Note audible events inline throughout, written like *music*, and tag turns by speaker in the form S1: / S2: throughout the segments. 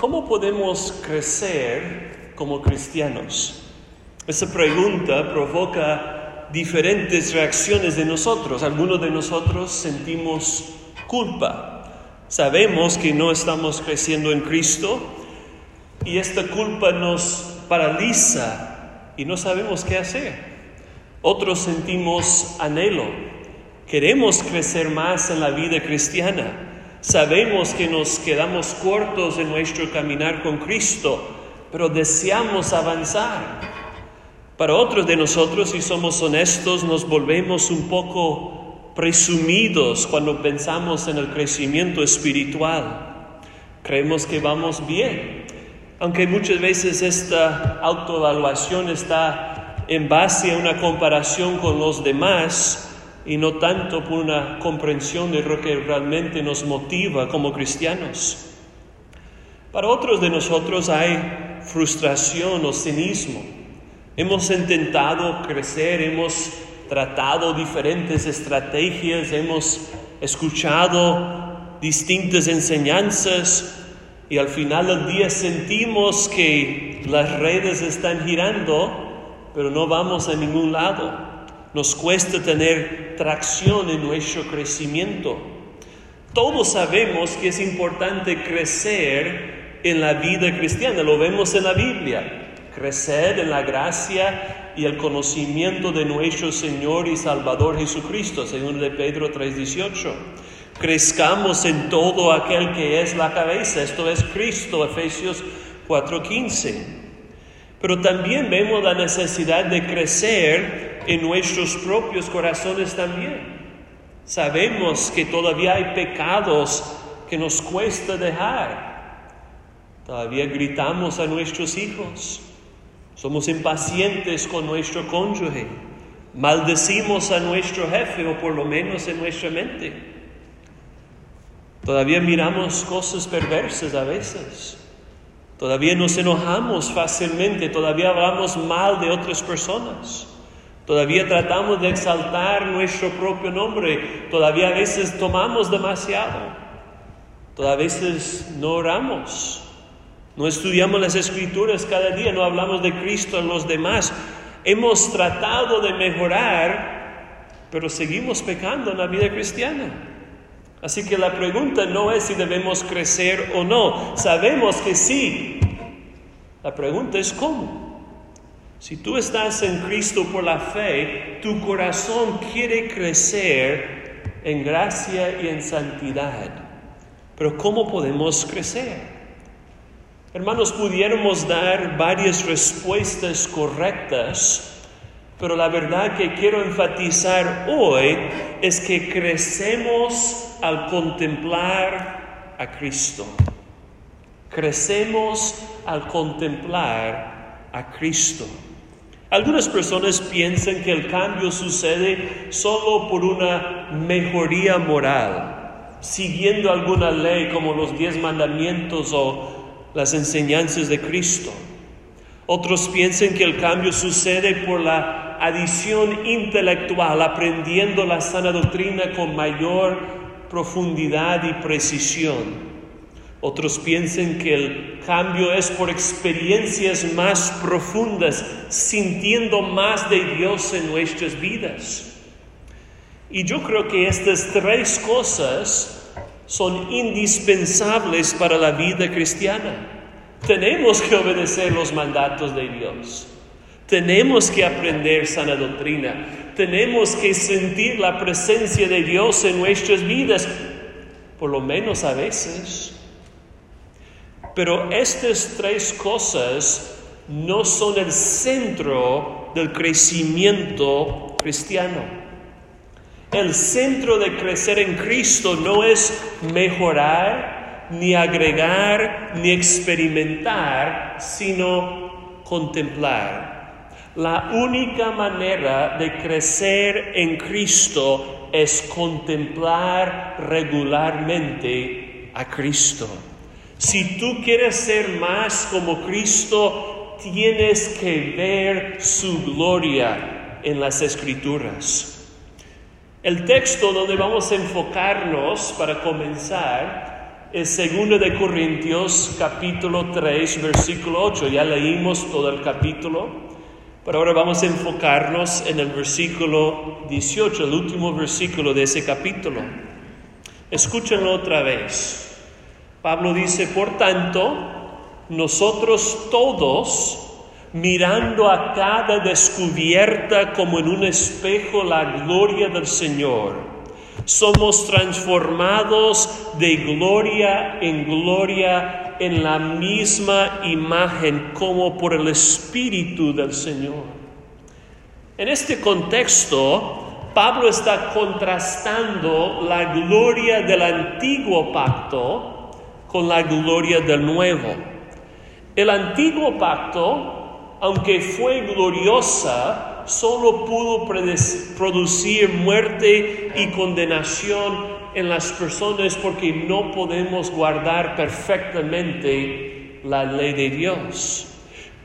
S1: ¿Cómo podemos crecer como cristianos? Esa pregunta provoca diferentes reacciones de nosotros. Algunos de nosotros sentimos culpa. Sabemos que no estamos creciendo en Cristo y esta culpa nos paraliza y no sabemos qué hacer. Otros sentimos anhelo. Queremos crecer más en la vida cristiana Sabemos que nos quedamos cortos en nuestro caminar con Cristo, pero deseamos avanzar. Para otros de nosotros, si somos honestos, nos volvemos un poco presumidos cuando pensamos en el crecimiento espiritual. Creemos que vamos bien, aunque muchas veces esta autoevaluación está en base a una comparación con los demás y no tanto por una comprensión de lo que realmente nos motiva como cristianos. Para otros de nosotros hay frustración o cinismo. Hemos intentado crecer, hemos tratado diferentes estrategias, hemos escuchado distintas enseñanzas y al final del día sentimos que las redes están girando, pero no vamos a ningún lado nos cuesta tener tracción en nuestro crecimiento. Todos sabemos que es importante crecer en la vida cristiana, lo vemos en la Biblia, crecer en la gracia y el conocimiento de nuestro Señor y Salvador Jesucristo, según de Pedro 3:18. Crezcamos en todo aquel que es la cabeza, esto es Cristo, Efesios 4:15. Pero también vemos la necesidad de crecer en nuestros propios corazones también. Sabemos que todavía hay pecados que nos cuesta dejar. Todavía gritamos a nuestros hijos. Somos impacientes con nuestro cónyuge. Maldecimos a nuestro jefe o por lo menos en nuestra mente. Todavía miramos cosas perversas a veces. Todavía nos enojamos fácilmente. Todavía hablamos mal de otras personas. Todavía tratamos de exaltar nuestro propio nombre. Todavía a veces tomamos demasiado. Todavía no oramos. No estudiamos las escrituras cada día. No hablamos de Cristo a los demás. Hemos tratado de mejorar, pero seguimos pecando en la vida cristiana. Así que la pregunta no es si debemos crecer o no. Sabemos que sí. La pregunta es cómo. Si tú estás en Cristo por la fe, tu corazón quiere crecer en gracia y en santidad. Pero ¿cómo podemos crecer? Hermanos, pudiéramos dar varias respuestas correctas, pero la verdad que quiero enfatizar hoy es que crecemos al contemplar a Cristo. Crecemos al contemplar a Cristo. Algunas personas piensan que el cambio sucede solo por una mejoría moral, siguiendo alguna ley como los diez mandamientos o las enseñanzas de Cristo. Otros piensan que el cambio sucede por la adición intelectual, aprendiendo la sana doctrina con mayor profundidad y precisión. Otros piensan que el cambio es por experiencias más profundas, sintiendo más de Dios en nuestras vidas. Y yo creo que estas tres cosas son indispensables para la vida cristiana. Tenemos que obedecer los mandatos de Dios. Tenemos que aprender sana doctrina. Tenemos que sentir la presencia de Dios en nuestras vidas, por lo menos a veces. Pero estas tres cosas no son el centro del crecimiento cristiano. El centro de crecer en Cristo no es mejorar, ni agregar, ni experimentar, sino contemplar. La única manera de crecer en Cristo es contemplar regularmente a Cristo. Si tú quieres ser más como Cristo, tienes que ver su gloria en las escrituras. El texto donde vamos a enfocarnos para comenzar es 2 de Corintios capítulo 3 versículo 8. Ya leímos todo el capítulo, pero ahora vamos a enfocarnos en el versículo 18, el último versículo de ese capítulo. Escúchenlo otra vez. Pablo dice, por tanto, nosotros todos, mirando a cada descubierta como en un espejo la gloria del Señor, somos transformados de gloria en gloria en la misma imagen como por el Espíritu del Señor. En este contexto, Pablo está contrastando la gloria del antiguo pacto con la gloria del nuevo. El antiguo pacto aunque fue gloriosa, solo pudo producir muerte y condenación en las personas porque no podemos guardar perfectamente la ley de Dios.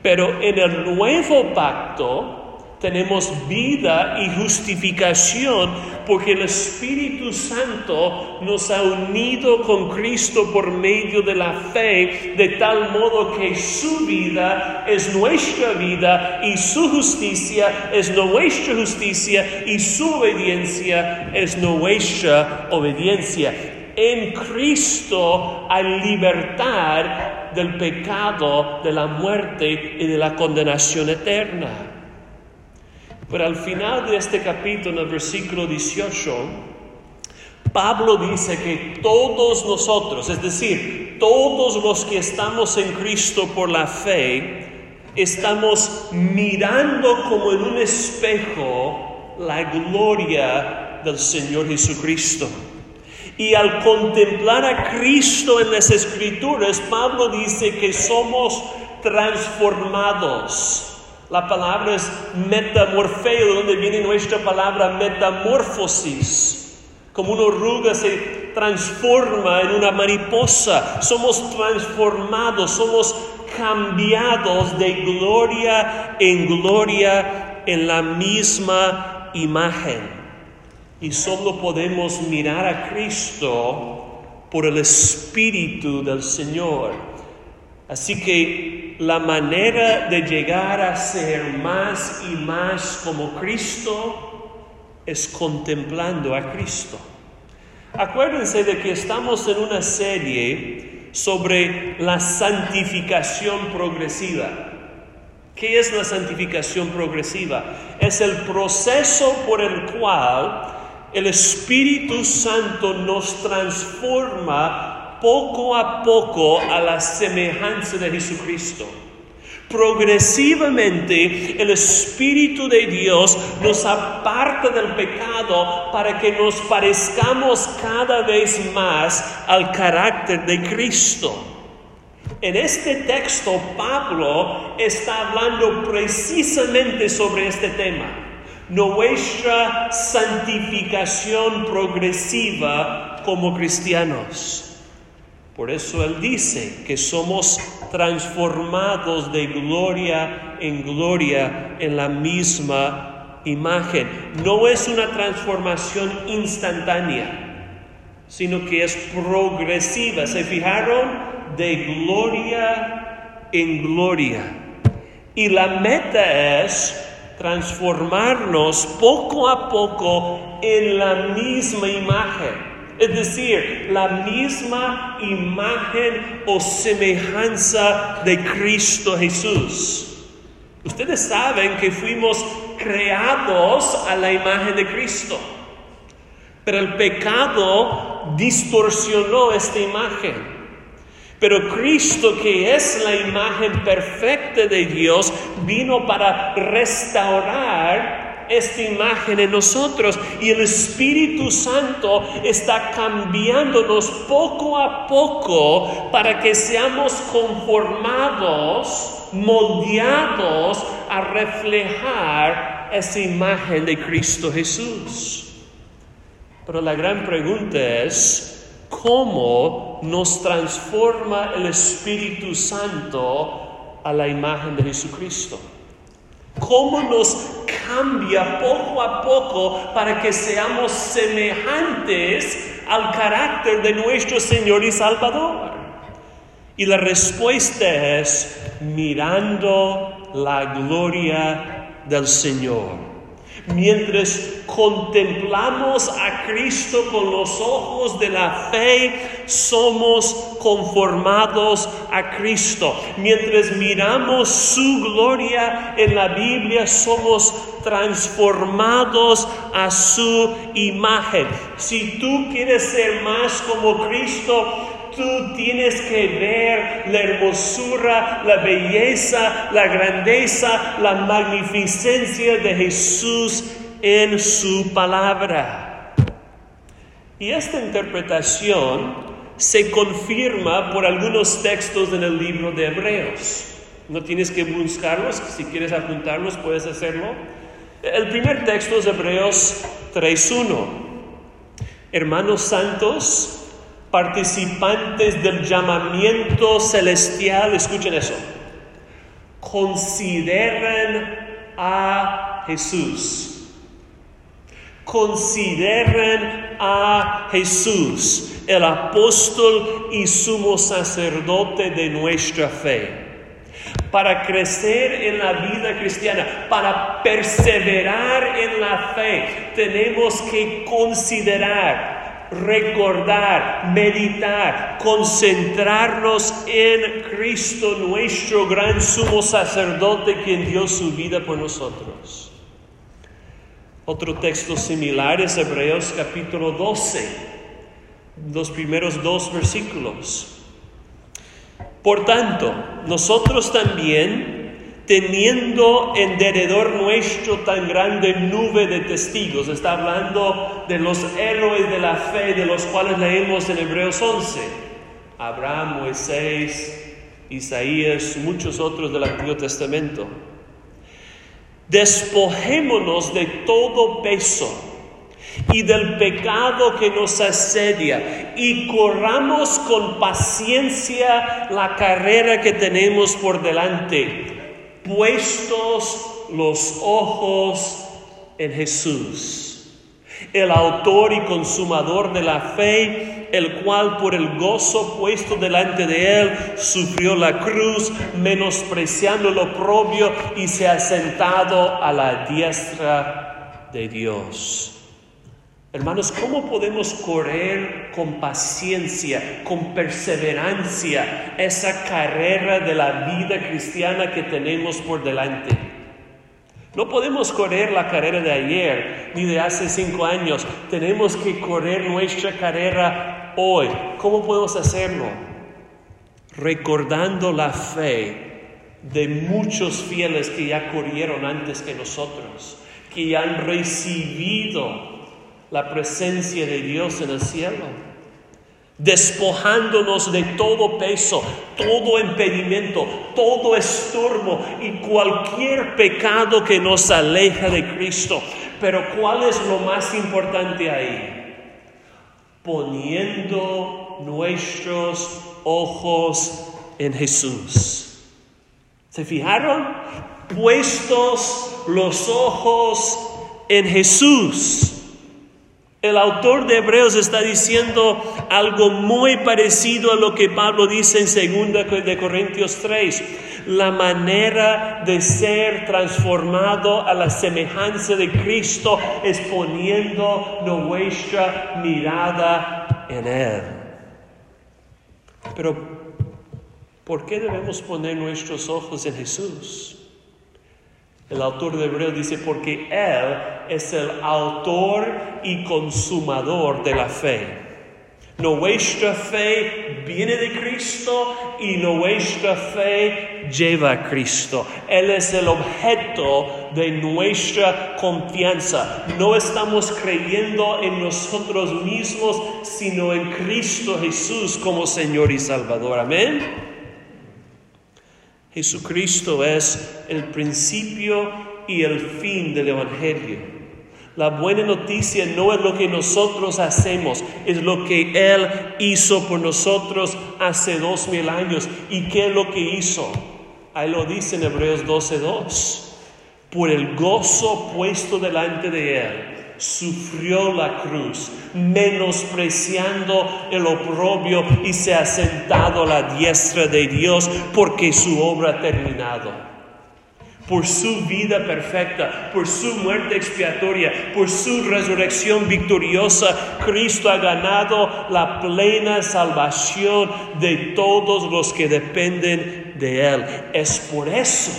S1: Pero en el nuevo pacto, tenemos vida y justificación porque el Espíritu Santo nos ha unido con Cristo por medio de la fe, de tal modo que su vida es nuestra vida y su justicia es nuestra justicia y su obediencia es nuestra obediencia. En Cristo hay libertad del pecado, de la muerte y de la condenación eterna. Pero al final de este capítulo, en el versículo 18, Pablo dice que todos nosotros, es decir, todos los que estamos en Cristo por la fe, estamos mirando como en un espejo la gloria del Señor Jesucristo. Y al contemplar a Cristo en las escrituras, Pablo dice que somos transformados la palabra es metamorfeo, donde viene nuestra palabra metamorfosis. Como una oruga se transforma en una mariposa, somos transformados, somos cambiados de gloria en gloria en la misma imagen. Y solo podemos mirar a Cristo por el Espíritu del Señor. Así que la manera de llegar a ser más y más como Cristo es contemplando a Cristo. Acuérdense de que estamos en una serie sobre la santificación progresiva. ¿Qué es la santificación progresiva? Es el proceso por el cual el Espíritu Santo nos transforma poco a poco a la semejanza de Jesucristo. Progresivamente el Espíritu de Dios nos aparta del pecado para que nos parezcamos cada vez más al carácter de Cristo. En este texto Pablo está hablando precisamente sobre este tema, nuestra santificación progresiva como cristianos. Por eso Él dice que somos transformados de gloria en gloria en la misma imagen. No es una transformación instantánea, sino que es progresiva. ¿Se fijaron? De gloria en gloria. Y la meta es transformarnos poco a poco en la misma imagen es decir, la misma imagen o semejanza de Cristo Jesús. Ustedes saben que fuimos creados a la imagen de Cristo, pero el pecado distorsionó esta imagen. Pero Cristo, que es la imagen perfecta de Dios, vino para restaurar esta imagen en nosotros y el Espíritu Santo está cambiándonos poco a poco para que seamos conformados, moldeados a reflejar esa imagen de Cristo Jesús. Pero la gran pregunta es, ¿cómo nos transforma el Espíritu Santo a la imagen de Jesucristo? Cómo nos cambia poco a poco para que seamos semejantes al carácter de nuestro Señor y Salvador? Y la respuesta es mirando la gloria del Señor. Mientras contemplamos a Cristo con los ojos de la fe, somos conformados a Cristo. Mientras miramos su gloria en la Biblia, somos transformados a su imagen. Si tú quieres ser más como Cristo, tú tienes que ver la hermosura, la belleza, la grandeza, la magnificencia de Jesús en su palabra. Y esta interpretación se confirma por algunos textos en el libro de Hebreos. No tienes que buscarlos, si quieres apuntarlos puedes hacerlo. El primer texto es Hebreos 3.1. Hermanos santos, participantes del llamamiento celestial, escuchen eso, consideren a Jesús. Consideren a Jesús, el apóstol y sumo sacerdote de nuestra fe. Para crecer en la vida cristiana, para perseverar en la fe, tenemos que considerar recordar, meditar, concentrarnos en Cristo, nuestro gran sumo sacerdote, quien dio su vida por nosotros. Otro texto similar es Hebreos capítulo 12, los primeros dos versículos. Por tanto, nosotros también teniendo en derredor nuestro tan grande nube de testigos. Está hablando de los héroes de la fe, de los cuales leemos en Hebreos 11. Abraham, Moisés, Isaías, muchos otros del Antiguo Testamento. Despojémonos de todo peso y del pecado que nos asedia y corramos con paciencia la carrera que tenemos por delante puestos los ojos en Jesús, el autor y consumador de la fe, el cual por el gozo puesto delante de él sufrió la cruz, menospreciando lo propio y se ha sentado a la diestra de Dios. Hermanos, ¿cómo podemos correr con paciencia, con perseverancia esa carrera de la vida cristiana que tenemos por delante? No podemos correr la carrera de ayer ni de hace cinco años. Tenemos que correr nuestra carrera hoy. ¿Cómo podemos hacerlo? Recordando la fe de muchos fieles que ya corrieron antes que nosotros, que ya han recibido la presencia de Dios en el cielo, despojándonos de todo peso, todo impedimento, todo estorbo y cualquier pecado que nos aleja de Cristo. Pero ¿cuál es lo más importante ahí? Poniendo nuestros ojos en Jesús. ¿Se fijaron? Puestos los ojos en Jesús. El autor de Hebreos está diciendo algo muy parecido a lo que Pablo dice en 2 de Corintios 3. La manera de ser transformado a la semejanza de Cristo es poniendo nuestra mirada en Él. Pero, ¿por qué debemos poner nuestros ojos en Jesús? El autor de Hebreo dice, porque Él es el autor y consumador de la fe. Nuestra fe viene de Cristo y nuestra fe lleva a Cristo. Él es el objeto de nuestra confianza. No estamos creyendo en nosotros mismos, sino en Cristo Jesús como Señor y Salvador. Amén. Jesucristo es el principio y el fin del Evangelio. La buena noticia no es lo que nosotros hacemos, es lo que Él hizo por nosotros hace dos mil años. ¿Y qué es lo que hizo? Ahí lo dice en Hebreos 12:2. Por el gozo puesto delante de Él, sufrió la cruz, menospreciando el oprobio y se ha sentado a la diestra de Dios porque su obra ha terminado. Por su vida perfecta, por su muerte expiatoria, por su resurrección victoriosa, Cristo ha ganado la plena salvación de todos los que dependen de Él. Es por eso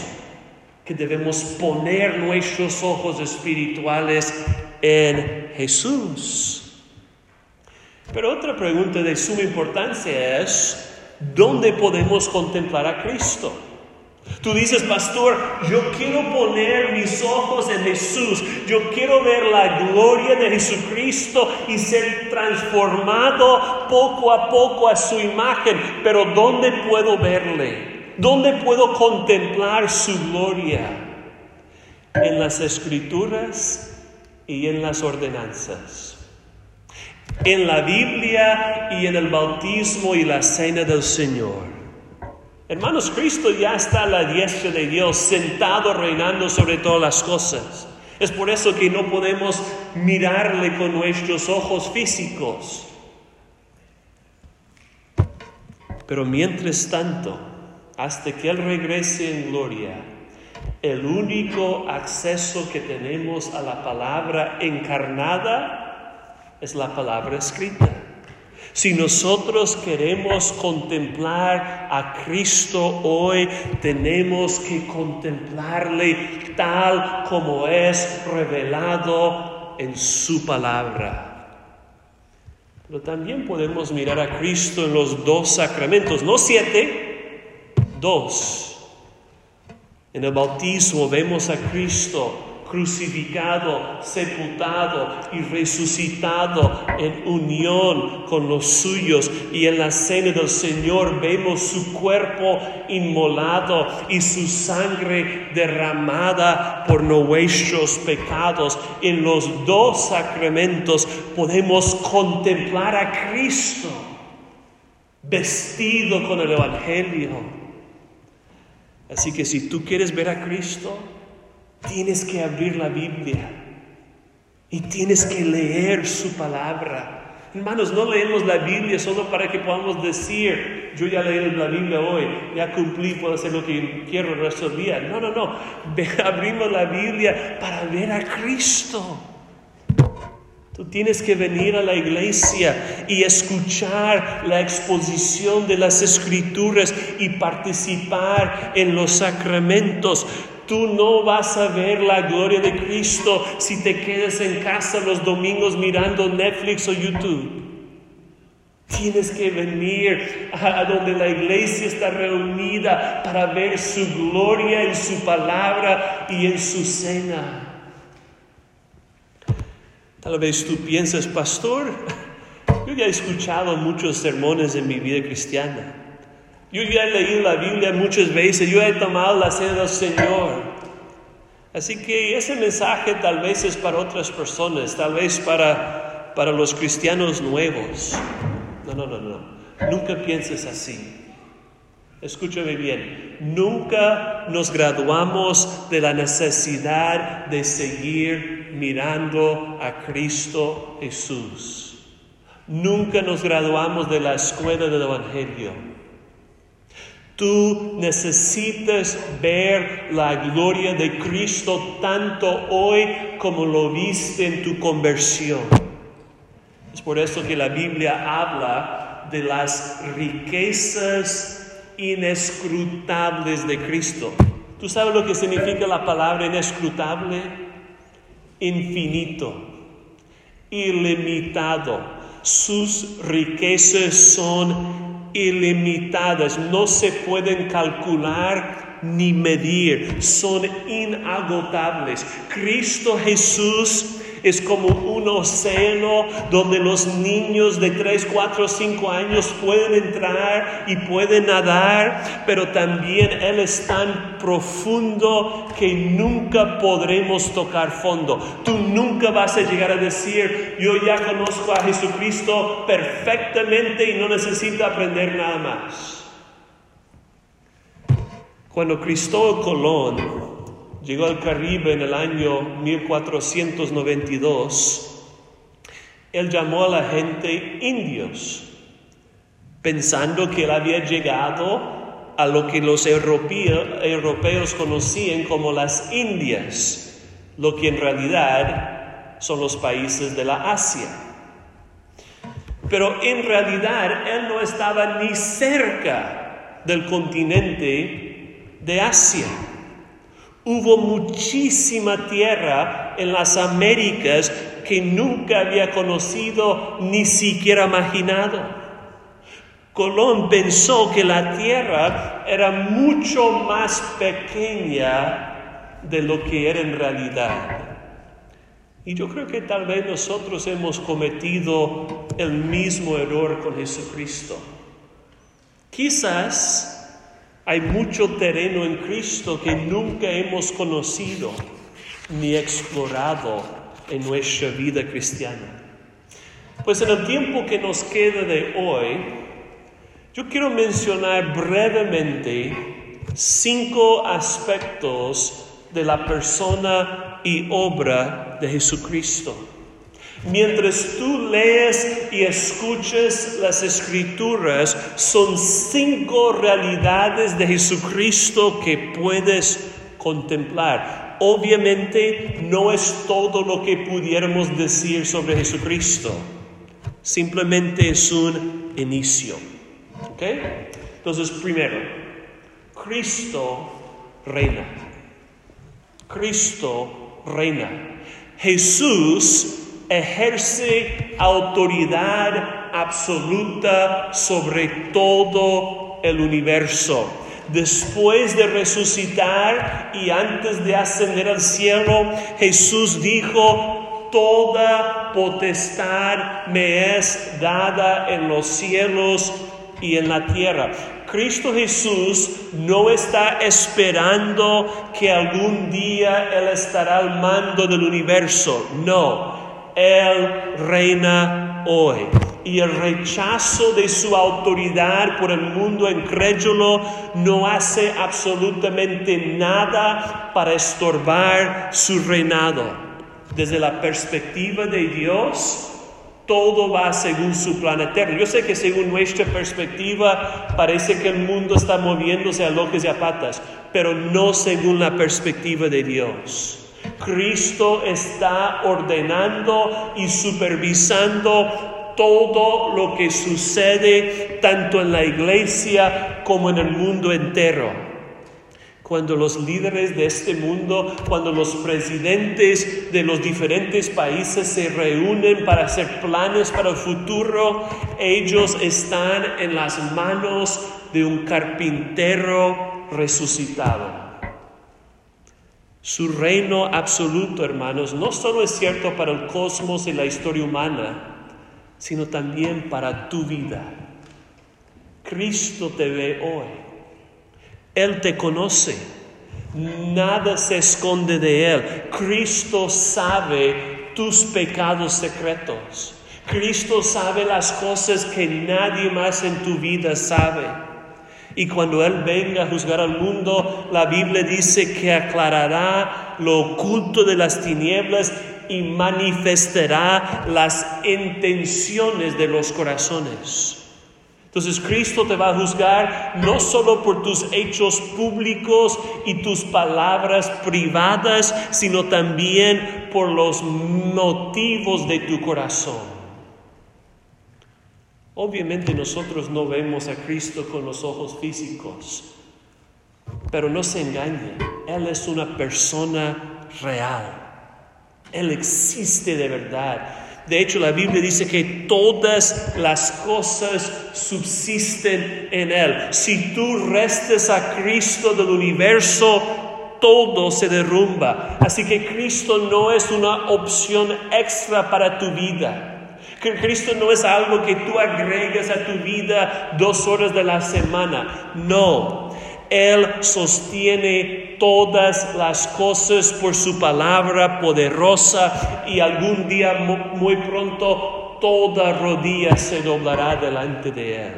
S1: que debemos poner nuestros ojos espirituales en Jesús. Pero otra pregunta de suma importancia es, ¿dónde podemos contemplar a Cristo? Tú dices, pastor, yo quiero poner mis ojos en Jesús, yo quiero ver la gloria de Jesucristo y ser transformado poco a poco a su imagen, pero ¿dónde puedo verle? ¿Dónde puedo contemplar su gloria? En las escrituras y en las ordenanzas. En la Biblia y en el bautismo y la cena del Señor. Hermanos, Cristo ya está a la diestra de Dios, sentado reinando sobre todas las cosas. Es por eso que no podemos mirarle con nuestros ojos físicos. Pero mientras tanto, hasta que Él regrese en gloria, el único acceso que tenemos a la palabra encarnada es la palabra escrita. Si nosotros queremos contemplar a Cristo hoy, tenemos que contemplarle tal como es revelado en su palabra. Pero también podemos mirar a Cristo en los dos sacramentos, no siete, dos. En el bautismo vemos a Cristo crucificado, sepultado y resucitado en unión con los suyos. Y en la cena del Señor vemos su cuerpo inmolado y su sangre derramada por nuestros pecados. En los dos sacramentos podemos contemplar a Cristo vestido con el Evangelio. Así que si tú quieres ver a Cristo, Tienes que abrir la Biblia y tienes que leer su palabra. Hermanos, no leemos la Biblia solo para que podamos decir, yo ya leí la Biblia hoy, ya cumplí, puedo hacer lo que quiero el resto del día. No, no, no. *laughs* Abrimos la Biblia para ver a Cristo. Tú tienes que venir a la iglesia y escuchar la exposición de las escrituras y participar en los sacramentos. Tú no vas a ver la gloria de Cristo si te quedas en casa los domingos mirando Netflix o YouTube. Tienes que venir a, donde la iglesia está reunida para ver su gloria en su palabra y en su cena. Tal vez tú piensas, pastor, yo ya he escuchado muchos sermones en mi vida cristiana. Yo ya he leído la Biblia muchas veces, yo he tomado la cena del Señor. Así que ese mensaje tal vez es para otras personas, tal vez para, para los cristianos nuevos. No, no, no, no. Nunca pienses así. Escúchame bien, nunca nos graduamos de la necesidad de seguir mirando a Cristo Jesús. Nunca nos graduamos de la escuela del Evangelio. Tú necesitas ver la gloria de Cristo tanto hoy como lo viste en tu conversión. Es por eso que la Biblia habla de las riquezas inescrutables de Cristo. ¿Tú sabes lo que significa la palabra inescrutable? Infinito, ilimitado. Sus riquezas son ilimitadas, no se pueden calcular ni medir, son inagotables. Cristo Jesús es como un océano donde los niños de 3, 4, 5 años pueden entrar y pueden nadar, pero también Él es tan profundo que nunca podremos tocar fondo. Tú nunca vas a llegar a decir, yo ya conozco a Jesucristo perfectamente y no necesito aprender nada más. Cuando Cristóbal Colón llegó al Caribe en el año 1492, él llamó a la gente indios, pensando que él había llegado a lo que los europeos conocían como las Indias, lo que en realidad son los países de la Asia. Pero en realidad él no estaba ni cerca del continente de Asia. Hubo muchísima tierra en las Américas que nunca había conocido ni siquiera imaginado. Colón pensó que la tierra era mucho más pequeña de lo que era en realidad. Y yo creo que tal vez nosotros hemos cometido el mismo error con Jesucristo. Quizás hay mucho terreno en Cristo que nunca hemos conocido ni explorado en nuestra vida cristiana. Pues en el tiempo que nos queda de hoy, yo quiero mencionar brevemente cinco aspectos de la persona y obra de Jesucristo. Mientras tú lees y escuches las escrituras, son cinco realidades de Jesucristo que puedes contemplar. Obviamente no es todo lo que pudiéramos decir sobre Jesucristo, simplemente es un inicio. ¿Ok? Entonces, primero, Cristo reina. Cristo reina. Jesús ejerce autoridad absoluta sobre todo el universo. Después de resucitar y antes de ascender al cielo, Jesús dijo, toda potestad me es dada en los cielos y en la tierra. Cristo Jesús no está esperando que algún día Él estará al mando del universo. No, él reina hoy. Y el rechazo de su autoridad por el mundo incrédulo no hace absolutamente nada para estorbar su reinado. Desde la perspectiva de Dios, todo va según su plan eterno. Yo sé que según nuestra perspectiva parece que el mundo está moviéndose a loques y a patas, pero no según la perspectiva de Dios. Cristo está ordenando y supervisando todo lo que sucede tanto en la iglesia como en el mundo entero. Cuando los líderes de este mundo, cuando los presidentes de los diferentes países se reúnen para hacer planes para el futuro, ellos están en las manos de un carpintero resucitado. Su reino absoluto, hermanos, no solo es cierto para el cosmos y la historia humana, sino también para tu vida. Cristo te ve hoy. Él te conoce. Nada se esconde de Él. Cristo sabe tus pecados secretos. Cristo sabe las cosas que nadie más en tu vida sabe. Y cuando Él venga a juzgar al mundo, la Biblia dice que aclarará lo oculto de las tinieblas y manifestará las intenciones de los corazones. Entonces Cristo te va a juzgar no solo por tus hechos públicos y tus palabras privadas, sino también por los motivos de tu corazón. Obviamente nosotros no vemos a Cristo con los ojos físicos, pero no se engañen, Él es una persona real, Él existe de verdad. De hecho, la Biblia dice que todas las cosas subsisten en Él. Si tú restes a Cristo del universo, todo se derrumba. Así que Cristo no es una opción extra para tu vida. Cristo no es algo que tú agregas a tu vida dos horas de la semana. No. Él sostiene todas las cosas por su palabra poderosa y algún día muy pronto toda rodilla se doblará delante de Él.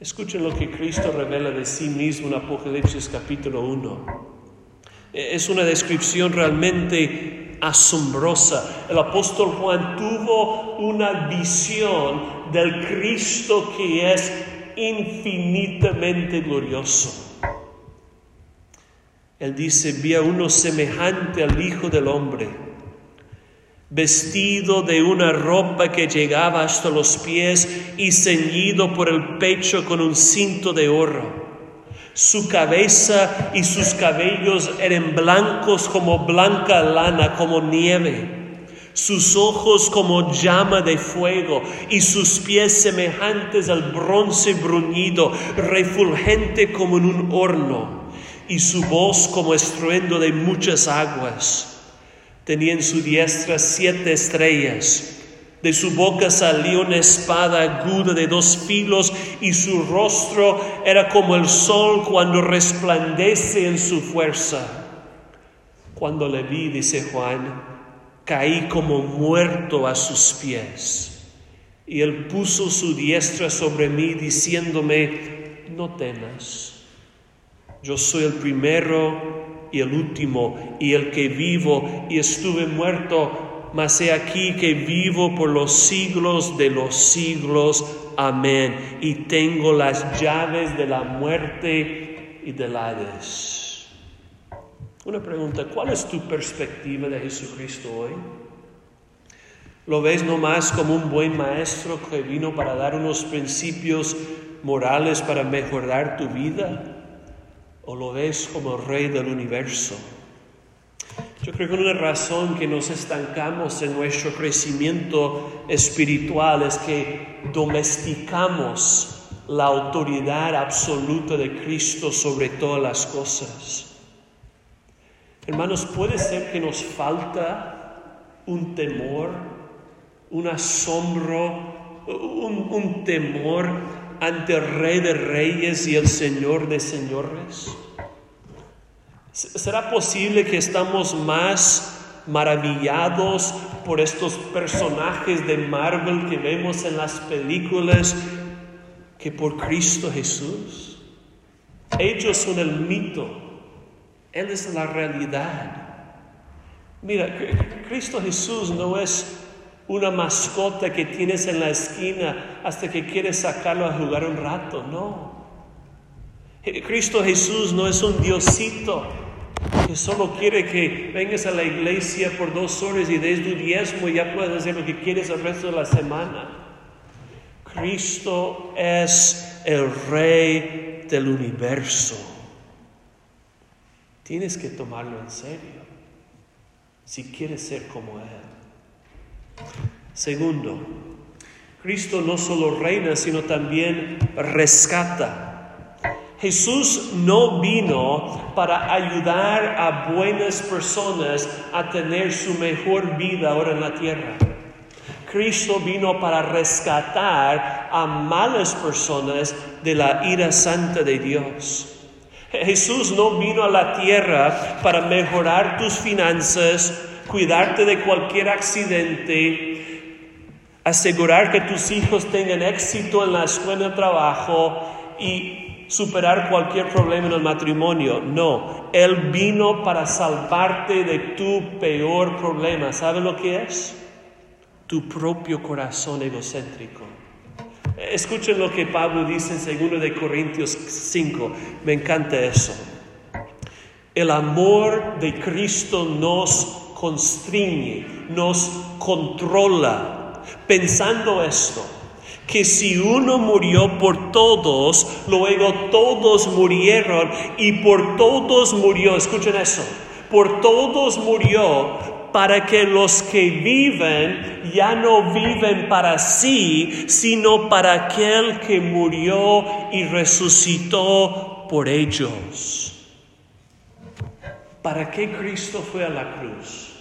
S1: Escuchen lo que Cristo revela de sí mismo en Apocalipsis capítulo 1. Es una descripción realmente asombrosa. El apóstol Juan tuvo una visión del Cristo que es infinitamente glorioso. Él dice, vi a uno semejante al Hijo del Hombre, vestido de una ropa que llegaba hasta los pies y ceñido por el pecho con un cinto de oro. Su cabeza y sus cabellos eran blancos como blanca lana, como nieve sus ojos como llama de fuego y sus pies semejantes al bronce bruñido, refulgente como en un horno y su voz como estruendo de muchas aguas. Tenía en su diestra siete estrellas. De su boca salió una espada aguda de dos filos y su rostro era como el sol cuando resplandece en su fuerza. Cuando le vi, dice Juan, caí como muerto a sus pies. Y él puso su diestra sobre mí diciéndome, no temas yo soy el primero y el último y el que vivo y estuve muerto, mas he aquí que vivo por los siglos de los siglos. Amén. Y tengo las llaves de la muerte y del Hades. Una pregunta, ¿cuál es tu perspectiva de Jesucristo hoy? ¿Lo ves nomás como un buen maestro que vino para dar unos principios morales para mejorar tu vida? o lo ves como rey del universo. Yo creo que una razón que nos estancamos en nuestro crecimiento espiritual es que domesticamos la autoridad absoluta de Cristo sobre todas las cosas. Hermanos, puede ser que nos falta un temor, un asombro, un, temor ante el Rey de Reyes y el Señor de Señores? ¿Será posible que estamos más maravillados por estos personajes de Marvel que vemos en las películas que por Cristo Jesús? Ellos son el mito, Él es la realidad. Mira, Cristo Jesús no es una mascota que tienes en la esquina hasta que quieres sacarlo a jugar un rato, no. Cristo Jesús no es un diosito que solo quiere que vengas a la iglesia por dos horas y des tu diezmo y ya puedes hacer lo que quieres el resto de la semana. Cristo es el rey del universo. Tienes que tomarlo en serio si quieres ser como Él. Segundo, Cristo no solo reina, sino también rescata. Jesús no vino para ayudar a buenas personas a tener su mejor vida ahora en la tierra. Cristo vino para rescatar a malas personas de la ira santa de Dios. Jesús no vino a la tierra para mejorar tus finanzas, cuidarte de cualquier accidente, asegurar que tus hijos tengan éxito en la escuela de trabajo y superar cualquier problema en el matrimonio. No, Él vino para salvarte de tu peor problema. ¿Sabes lo que es? Tu propio corazón egocéntrico. Escuchen lo que Pablo dice en 2 de Corintios 5. Me encanta eso. El amor de Cristo nos constriñe, nos controla, pensando esto, que si uno murió por todos, luego todos murieron y por todos murió, escuchen eso, por todos murió para que los que viven ya no viven para sí, sino para aquel que murió y resucitó por ellos. ¿Para qué Cristo fue a la cruz?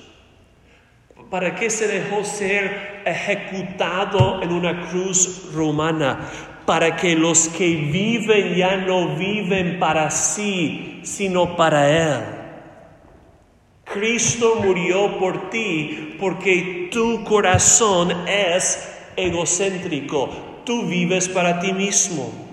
S1: ¿Para qué se dejó ser ejecutado en una cruz romana? Para que los que viven ya no viven para sí, sino para Él. Cristo murió por ti porque tu corazón es egocéntrico. Tú vives para ti mismo.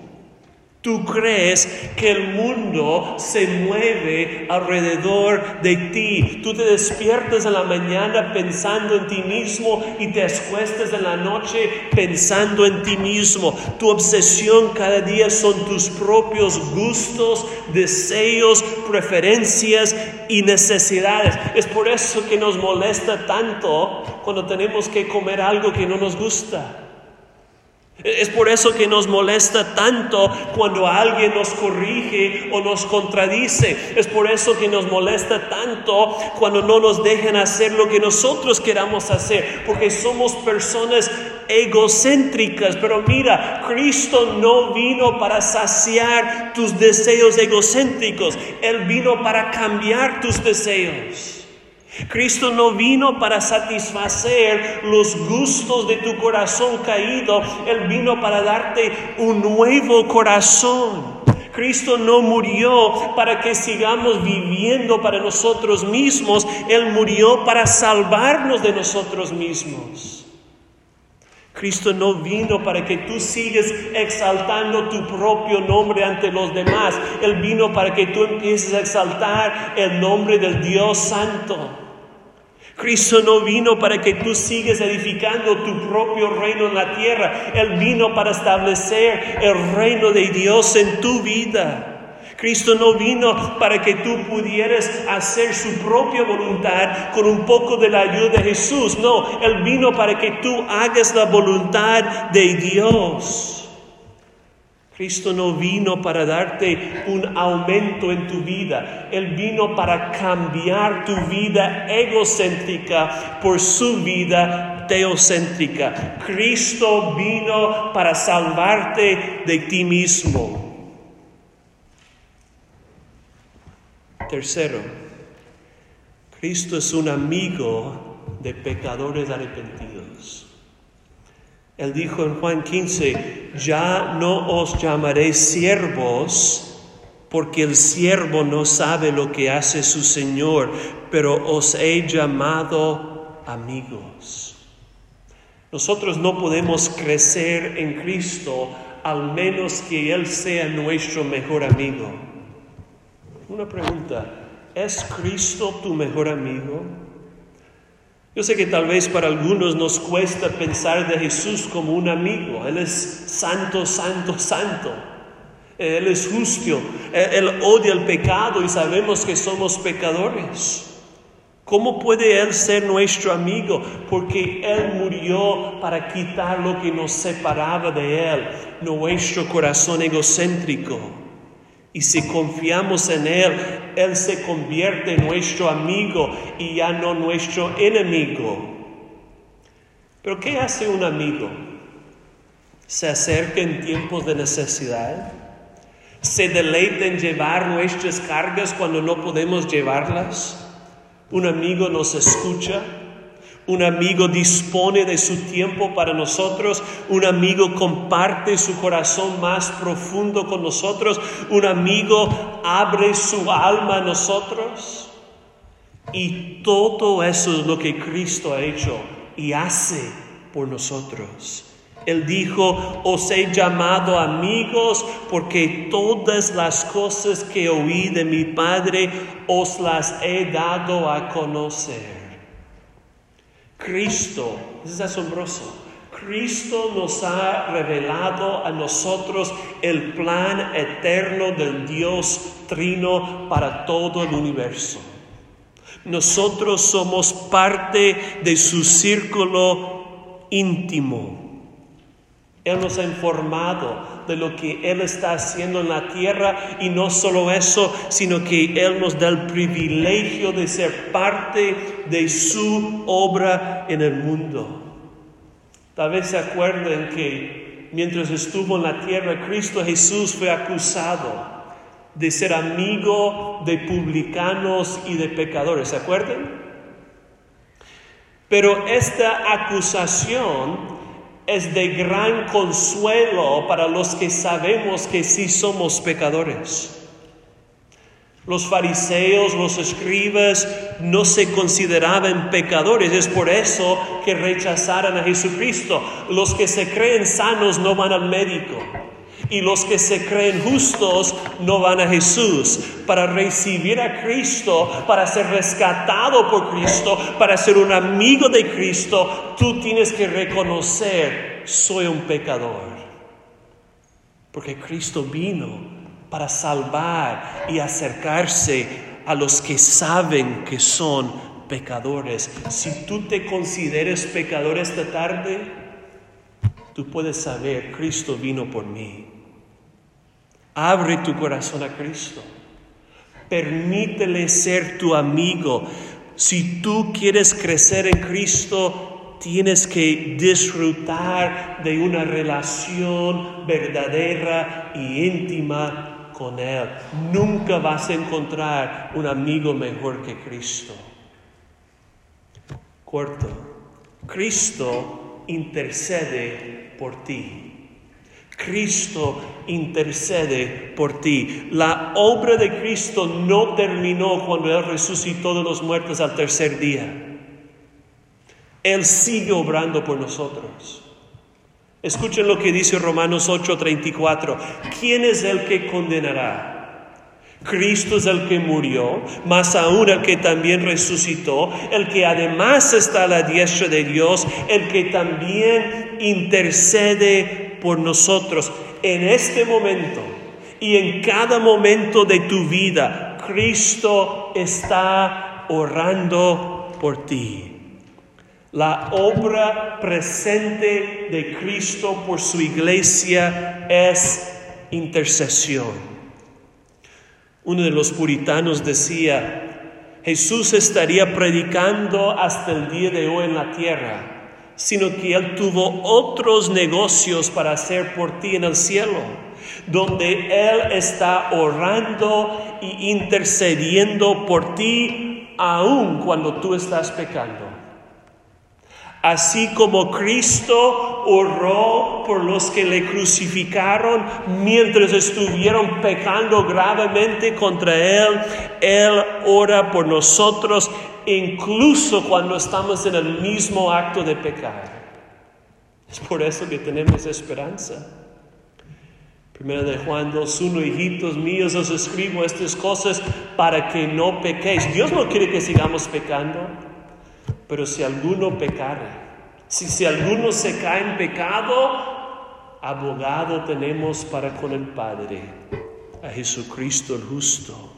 S1: Tú crees que el mundo se mueve alrededor de ti. Tú te despiertas en la mañana pensando en ti mismo y te acuestas en la noche pensando en ti mismo. Tu obsesión cada día son tus propios gustos, deseos, preferencias y necesidades. Es por eso que nos molesta tanto cuando tenemos que comer algo que no nos gusta. Es por eso que nos molesta tanto cuando alguien nos corrige o nos contradice. Es por eso que nos molesta tanto cuando no nos dejan hacer lo que nosotros queramos hacer. Porque somos personas egocéntricas. Pero mira, Cristo no vino para saciar tus deseos egocéntricos. Él vino para cambiar tus deseos. Cristo no vino para satisfacer los gustos de tu corazón caído, Él vino para darte un nuevo corazón. Cristo no murió para que sigamos viviendo para nosotros mismos, Él murió para salvarnos de nosotros mismos. Cristo no vino para que tú sigas exaltando tu propio nombre ante los demás. Él vino para que tú empieces a exaltar el nombre del Dios Santo. Cristo no vino para que tú sigas edificando tu propio reino en la tierra. Él vino para establecer el reino de Dios en tu vida. Cristo no vino para que tú pudieras hacer su propia voluntad con un poco de la ayuda de Jesús. No, Él vino para que tú hagas la voluntad de Dios. Cristo no vino para darte un aumento en tu vida, Él vino para cambiar tu vida egocéntrica por su vida teocéntrica. Cristo vino para salvarte de ti mismo. Tercero, Cristo es un amigo de pecadores arrepentidos. Él dijo en Juan 15, ya no os llamaré siervos, porque el siervo no sabe lo que hace su Señor, pero os he llamado amigos. Nosotros no podemos crecer en Cristo al menos que Él sea nuestro mejor amigo. Una pregunta, ¿es Cristo tu mejor amigo? Yo sé que tal vez para algunos nos cuesta pensar de Jesús como un amigo. Él es santo, santo, santo. Él es justo. Él odia el pecado y sabemos que somos pecadores. ¿Cómo puede Él ser nuestro amigo? Porque Él murió para quitar lo que nos separaba de Él, nuestro corazón egocéntrico. Y si confiamos en Él, Él se convierte en nuestro amigo y ya no nuestro enemigo. Pero ¿qué hace un amigo? Se acerca en tiempos de necesidad. Se deleita en llevar nuestras cargas cuando no podemos llevarlas. Un amigo nos escucha un amigo dispone de su tiempo para nosotros. Un amigo comparte su corazón más profundo con nosotros. Un amigo abre su alma a nosotros. Y todo eso es lo que Cristo ha hecho y hace por nosotros. Él dijo, os he llamado amigos porque todas las cosas que oí de mi Padre os las he dado a conocer. Cristo, es asombroso, Cristo nos ha revelado a nosotros el plan eterno del Dios trino para todo el universo. Nosotros somos parte de su círculo íntimo. Él nos ha informado de lo que Él está haciendo en la tierra y no solo eso, sino que Él nos da el privilegio de ser parte de su obra en el mundo. Tal vez se acuerden que mientras estuvo en la tierra, Cristo Jesús fue acusado de ser amigo de publicanos y de pecadores. ¿Se acuerdan? Pero esta acusación es de gran consuelo para los que sabemos que sí somos pecadores. Los fariseos, los escribas no se consideraban pecadores, es por eso que rechazaron a Jesucristo. Los que se creen sanos no van al médico. Y los que se creen justos no van a Jesús. Para recibir a Cristo, para ser rescatado por Cristo, para ser un amigo de Cristo, tú tienes que reconocer, soy un pecador. Porque Cristo vino para salvar y acercarse a los que saben que son pecadores. Si tú te consideres pecador esta tarde, tú puedes saber, Cristo vino por mí. Abre tu corazón a Cristo. Permítele ser tu amigo. Si tú quieres crecer en Cristo, tienes que disfrutar de una relación verdadera y íntima con Él. Nunca vas a encontrar un amigo mejor que Cristo. Cuarto, Cristo intercede por ti. Cristo intercede por ti. La obra de Cristo no terminó cuando Él resucitó de los muertos al tercer día. Él sigue obrando por nosotros. Escuchen lo que dice Romanos 8:34. ¿Quién es el que condenará? Cristo es el que murió, más aún el que también resucitó, el que además está a la diestra de Dios, el que también intercede por nosotros en este momento y en cada momento de tu vida. Cristo está orando por ti. La obra presente de Cristo por su iglesia es intercesión. Uno de los puritanos decía, Jesús estaría predicando hasta el día de hoy en la tierra sino que Él tuvo otros negocios para hacer por ti en el cielo, donde Él está orando y intercediendo por ti aun cuando tú estás pecando. Así como Cristo oró por los que le crucificaron mientras estuvieron pecando gravemente contra Él, Él ora por nosotros incluso cuando estamos en el mismo acto de pecar. Es por eso que tenemos esperanza. Primero de Juan 2.1, hijitos míos, os escribo estas cosas para que no pequéis. Dios no quiere que sigamos pecando, pero si alguno pecare, si, si alguno se cae en pecado, abogado tenemos para con el Padre, a Jesucristo el justo.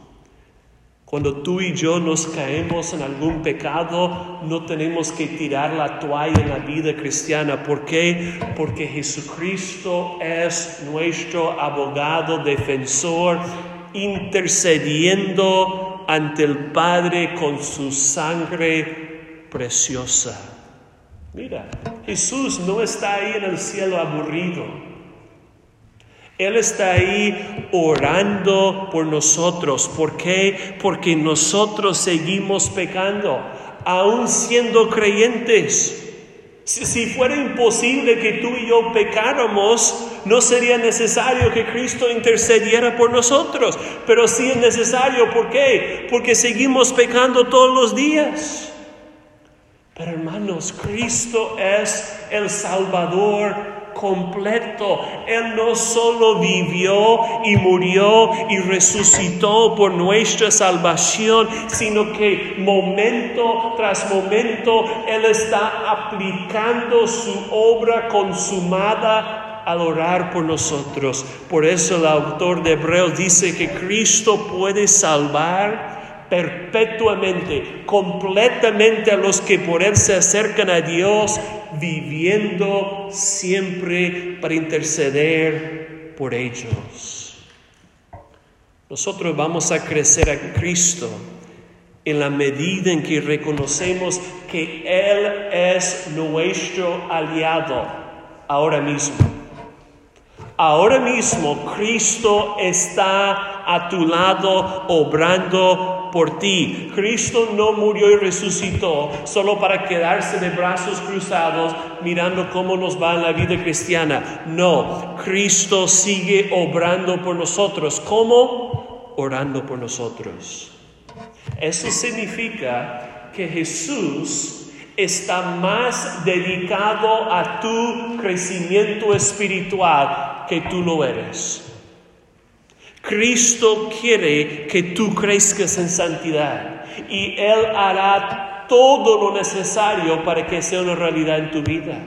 S1: Cuando tú y yo nos caemos en algún pecado, no tenemos que tirar la toalla en la vida cristiana. ¿Por qué? Porque Jesucristo es nuestro abogado, defensor, intercediendo ante el Padre con su sangre preciosa. Mira, Jesús no está ahí en el cielo aburrido. Él está ahí orando por nosotros. ¿Por qué? Porque nosotros seguimos pecando, aún siendo creyentes. Si, fuera imposible que tú y yo pecáramos, no sería necesario que Cristo intercediera por nosotros. Pero sí es necesario, ¿por qué? Porque seguimos pecando todos los días. Hermanos, Cristo es el Salvador completo. Él no solo vivió y murió y resucitó por nuestra salvación, sino que momento tras momento Él está aplicando su obra consumada al orar por nosotros. Por eso el autor de Hebreos dice que Cristo puede salvar perpetuamente, completamente a los que por Él se acercan a Dios, viviendo siempre para interceder por ellos. Nosotros vamos a crecer a Cristo en la medida en que reconocemos que Él es nuestro aliado ahora mismo. Ahora mismo Cristo está a tu lado obrando por ti. Cristo no murió y resucitó solo para quedarse de brazos cruzados mirando cómo nos va en la vida cristiana. No, Cristo sigue obrando por nosotros. ¿Cómo? Orando por nosotros. Eso significa que Jesús está más dedicado a tu crecimiento espiritual que tú lo eres. Cristo quiere que tú crezcas en santidad y Él hará todo lo necesario para que sea una realidad en tu vida.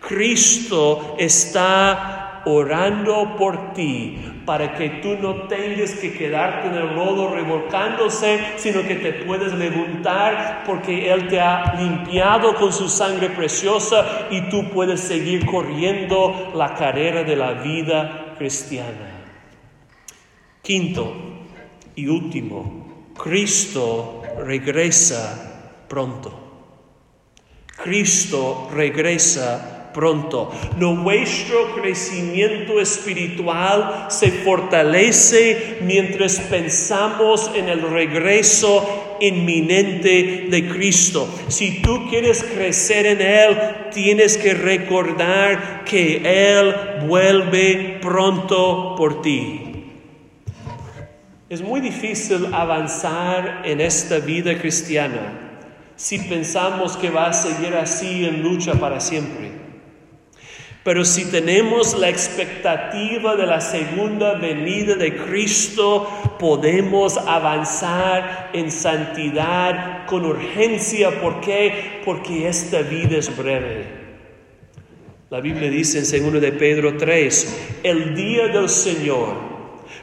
S1: Cristo está orando por ti para que tú no tengas que quedarte en el lodo revolcándose, sino que te puedes levantar porque Él te ha limpiado con su sangre preciosa y tú puedes seguir corriendo la carrera de la vida cristiana. Quinto y último, Cristo regresa pronto. Cristo regresa pronto. Nuestro crecimiento espiritual se fortalece mientras pensamos en el regreso inminente de Cristo. Si tú quieres crecer en Él, tienes que recordar que Él vuelve pronto por ti. Es muy difícil avanzar en esta vida cristiana si pensamos que va a seguir así en lucha para siempre. Pero si tenemos la expectativa de la segunda venida de Cristo, podemos avanzar en santidad con urgencia. ¿Por qué? Porque esta vida es breve. La Biblia dice en 2 de Pedro 3, el día del Señor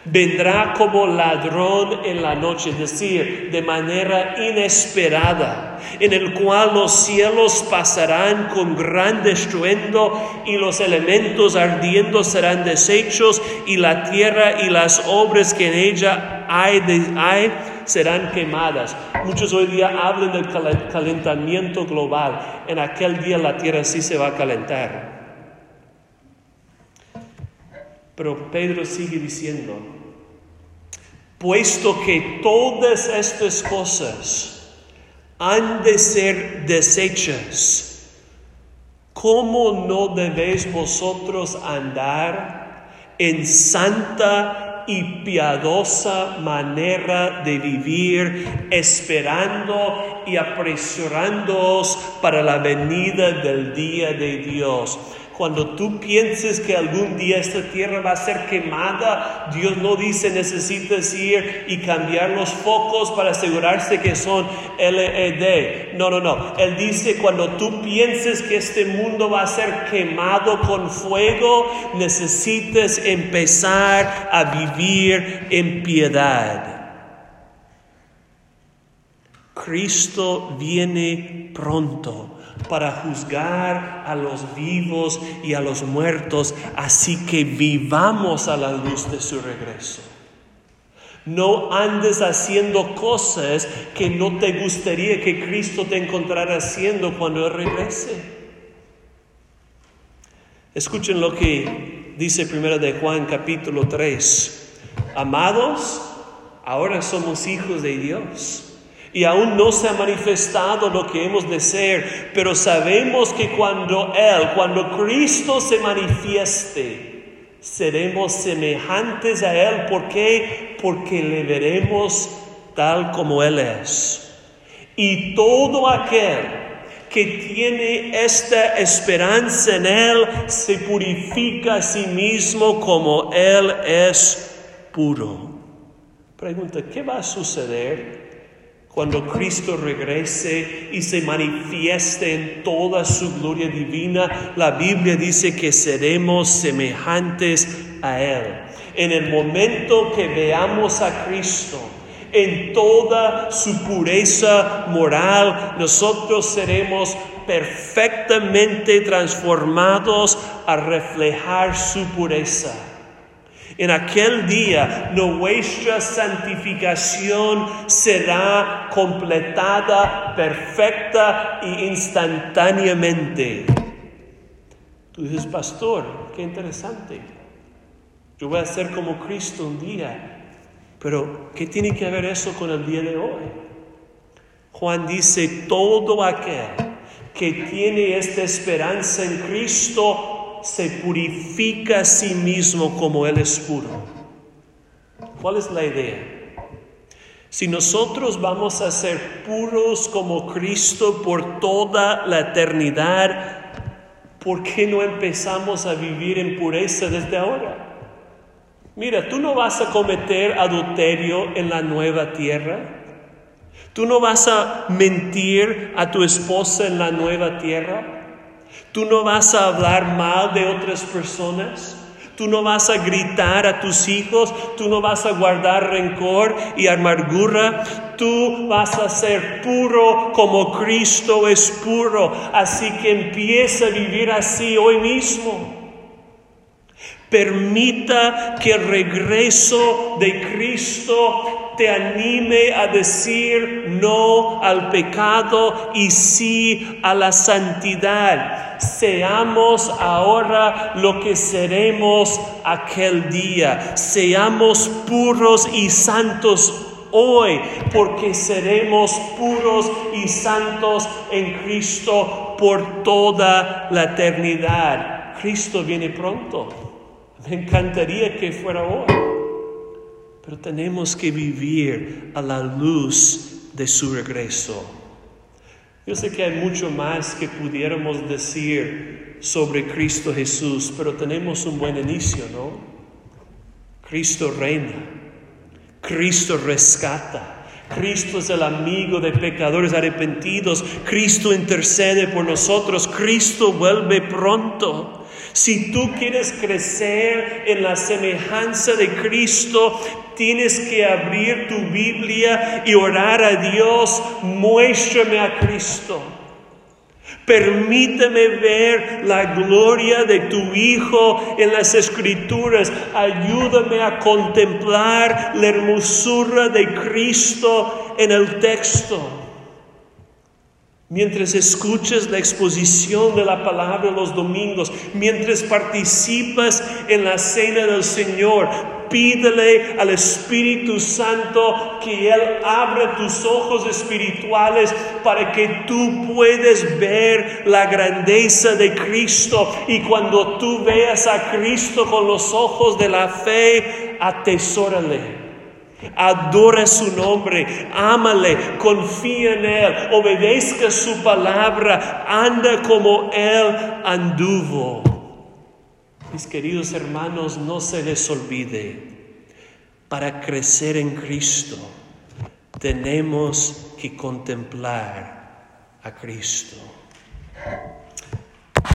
S1: vendrá como ladrón en la noche, es decir, de manera inesperada, en el cual los cielos pasarán con gran estruendo y los elementos ardiendo serán deshechos y la tierra y las obras que en ella hay, hay serán quemadas. Muchos hoy día hablan del calentamiento global. En aquel día la tierra sí se va a calentar. Pero Pedro sigue diciendo, puesto que todas estas cosas han de ser desechas, ¿cómo no debéis vosotros andar en santa y piadosa manera de vivir, esperando y apresurándoos para la venida del día de Dios? Cuando tú pienses que algún día esta tierra va a ser quemada, Dios no dice necesitas ir y cambiar los focos para asegurarse que son LED. No, no, no. Él dice cuando tú pienses que este mundo va a ser quemado con fuego, necesitas empezar a vivir en piedad. Cristo viene pronto para juzgar a los vivos y a los muertos, así que vivamos a la luz de su regreso. No andes haciendo cosas que no te gustaría que Cristo te encontrara haciendo cuando Él regrese. Escuchen lo que dice primero de Juan capítulo 3. Amados, ahora somos hijos de Dios y aún no se ha manifestado lo que hemos de ser, pero sabemos que cuando Él, cuando Cristo se manifieste, seremos semejantes a Él. ¿Por qué? Porque le veremos tal como Él es. Y todo aquel que tiene esta esperanza en Él se purifica a sí mismo como Él es puro. Pregunta, ¿qué va a suceder cuando Cristo regrese y se manifieste en toda su gloria divina, la Biblia dice que seremos semejantes a Él. En el momento que veamos a Cristo, en toda su pureza moral, nosotros seremos perfectamente transformados a reflejar su pureza. En aquel día nuestra santificación será completada, perfecta e instantáneamente. Tú dices, pastor, qué interesante. Yo voy a ser como Cristo un día. Pero, ¿qué tiene que ver eso con el día de hoy? Juan dice, todo aquel que tiene esta esperanza en Cristo se purifica a sí mismo como Él es puro. ¿Cuál es la idea? Si nosotros vamos a ser puros como Cristo por toda la eternidad, ¿por qué no empezamos a vivir en pureza desde ahora? Mira, tú no vas a cometer adulterio en la nueva tierra. Tú no vas a mentir a tu esposa en la nueva tierra. Tú no vas a hablar mal de otras personas. Tú no vas a gritar a tus hijos, tú no vas a guardar rencor y amargura, tú vas a ser puro como Cristo es puro. Así que empieza a vivir así hoy mismo. Permita que el regreso de Cristo te anime a decir no al pecado y sí a la santidad. Seamos ahora lo que seremos aquel día. Seamos puros y santos hoy, porque seremos puros y santos en Cristo por toda la eternidad. Cristo viene pronto. Me encantaría que fuera hoy, pero tenemos que vivir a la luz de su regreso. Yo sé que hay mucho más que pudiéramos decir sobre Cristo Jesús, pero tenemos un buen inicio, ¿no? Cristo reina, Cristo rescata. Cristo es el amigo de pecadores arrepentidos. Cristo intercede por nosotros. Cristo vuelve pronto. Si tú quieres crecer en la semejanza de Cristo, tienes que abrir tu Biblia y orar a Dios, muéstrame a Cristo. Permíteme ver la gloria de tu Hijo en las Escrituras. Ayúdame a contemplar la hermosura de Cristo en el texto. Mientras escuchas la exposición de la palabra los domingos, mientras participas en la cena del Señor, pídele al Espíritu Santo que Él abra tus ojos espirituales para que tú puedas ver la grandeza de Cristo. Y cuando tú veas a Cristo con los ojos de la fe, atesórale Adora su nombre, ámale, confía en Él, obedezca su palabra, anda como Él anduvo. Mis queridos hermanos, no se les olvide, para crecer en Cristo tenemos que contemplar a Cristo.